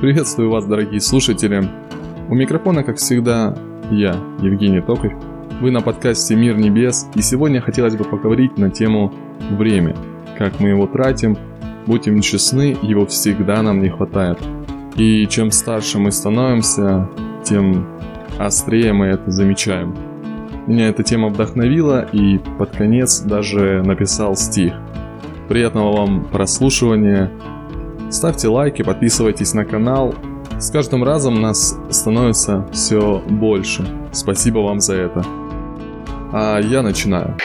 Приветствую вас, дорогие слушатели. У микрофона, как всегда, я, Евгений Токарь. Вы на подкасте «Мир небес», и сегодня хотелось бы поговорить на тему «Время». Как мы его тратим, будем честны, его всегда нам не хватает. И чем старше мы становимся, тем острее мы это замечаем. Меня эта тема вдохновила, и под конец даже написал стих. Приятного вам прослушивания. Ставьте лайки, подписывайтесь на канал. С каждым разом нас становится все больше. Спасибо вам за это. А я начинаю.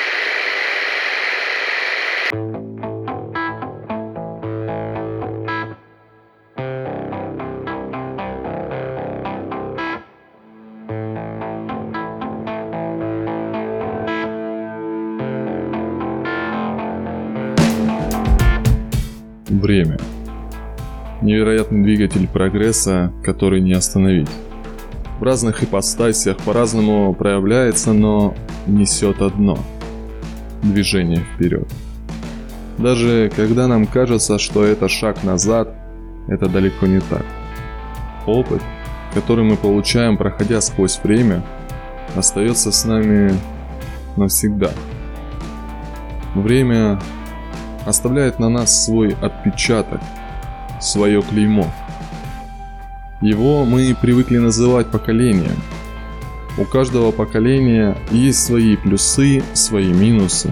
Время. Невероятный двигатель прогресса, который не остановить. В разных ипостасях по-разному проявляется, но несет одно – движение вперед. Даже когда нам кажется, что это шаг назад, это далеко не так. Опыт, который мы получаем, проходя сквозь время, остается с нами навсегда. Время оставляет на нас свой отпечаток, свое клеймо. Его мы привыкли называть поколением. У каждого поколения есть свои плюсы, свои минусы.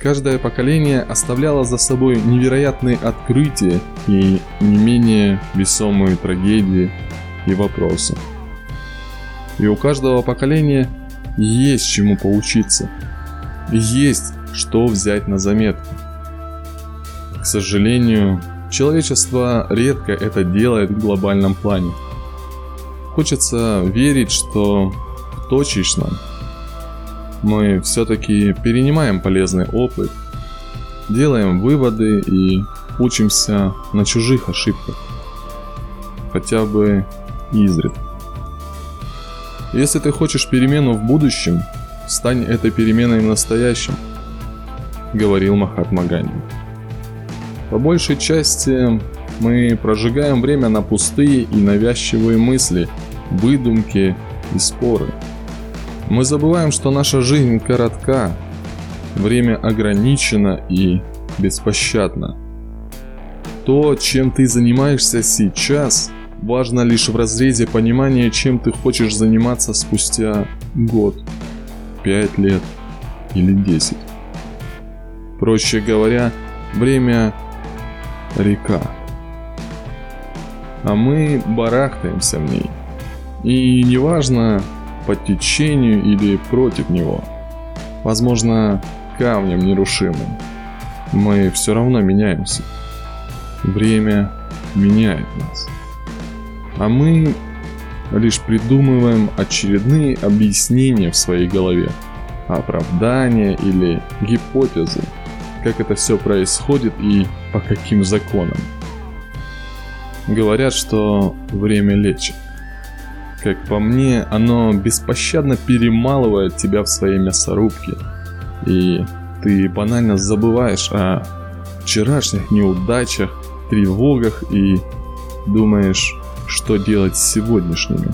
Каждое поколение оставляло за собой невероятные открытия и не менее весомые трагедии и вопросы. И у каждого поколения есть чему поучиться. Есть что взять на заметку. К сожалению, человечество редко это делает в глобальном плане. Хочется верить, что в точечном мы все-таки перенимаем полезный опыт, делаем выводы и учимся на чужих ошибках. Хотя бы изредка. Если ты хочешь перемену в будущем, стань этой переменой в настоящем, говорил Махатма Ганди. По большей части мы прожигаем время на пустые и навязчивые мысли, выдумки и споры. Мы забываем, что наша жизнь коротка, время ограничено и беспощадно. То, чем ты занимаешься сейчас, важно лишь в разрезе понимания, чем ты хочешь заниматься спустя год, пять лет или десять. Проще говоря, время река. А мы барахтаемся в ней. И неважно, по течению или против него. Возможно, камнем нерушимым. Мы все равно меняемся. Время меняет нас. А мы лишь придумываем очередные объяснения в своей голове, оправдания или гипотезы, как это все происходит и по каким законам. Говорят, что время лечит. Как по мне, оно беспощадно перемалывает тебя в своей мясорубке. И ты банально забываешь о вчерашних неудачах, тревогах и думаешь, что делать с сегодняшними.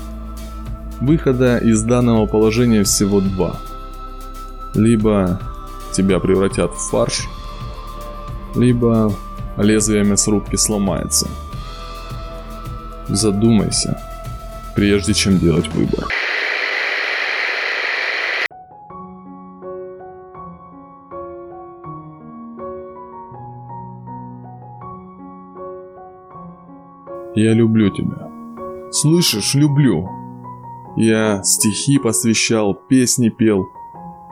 Выхода из данного положения всего два. Либо тебя превратят в фарш, либо лезвие мясорубки сломается. Задумайся, прежде чем делать выбор. Я люблю тебя. Слышишь, люблю. Я стихи посвящал, песни пел.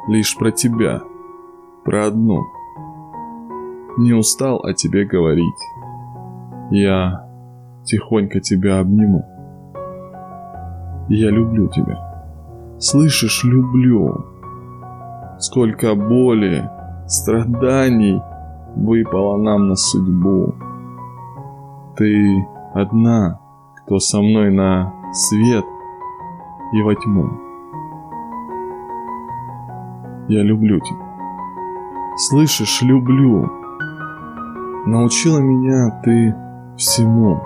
Лишь про тебя. Про одну. Не устал о тебе говорить. Я тихонько тебя обниму. Я люблю тебя. Слышишь, люблю. Сколько боли, страданий выпало нам на судьбу. Ты одна, кто со мной на свет и во тьму. Я люблю тебя. Слышишь, люблю. Научила меня ты всему.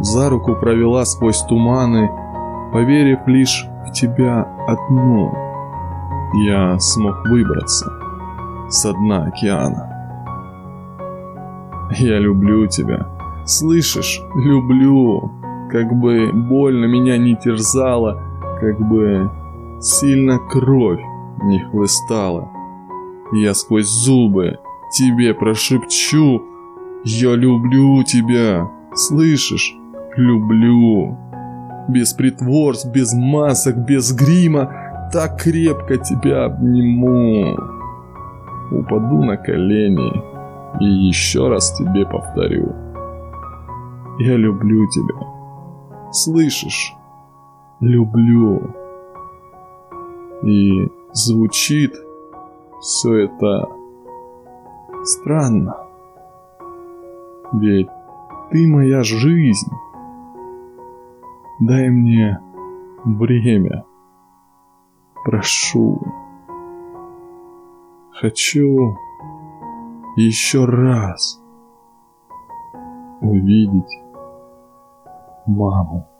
за руку провела сквозь туманы, поверив лишь в тебя одну. Я смог выбраться с дна океана. Я люблю тебя. Слышишь? Люблю. Как бы больно меня не терзало, как бы сильно кровь не хлыстала. Я сквозь зубы тебе прошепчу, я люблю тебя. Слышишь? Люблю. Без притворств, без масок, без грима, так крепко тебя обниму. Упаду на колени и еще раз тебе повторю. Я люблю тебя. Слышишь? Люблю. И звучит все это странно. Ведь ты моя жизнь. Дай мне время. Прошу. Хочу еще раз увидеть маму.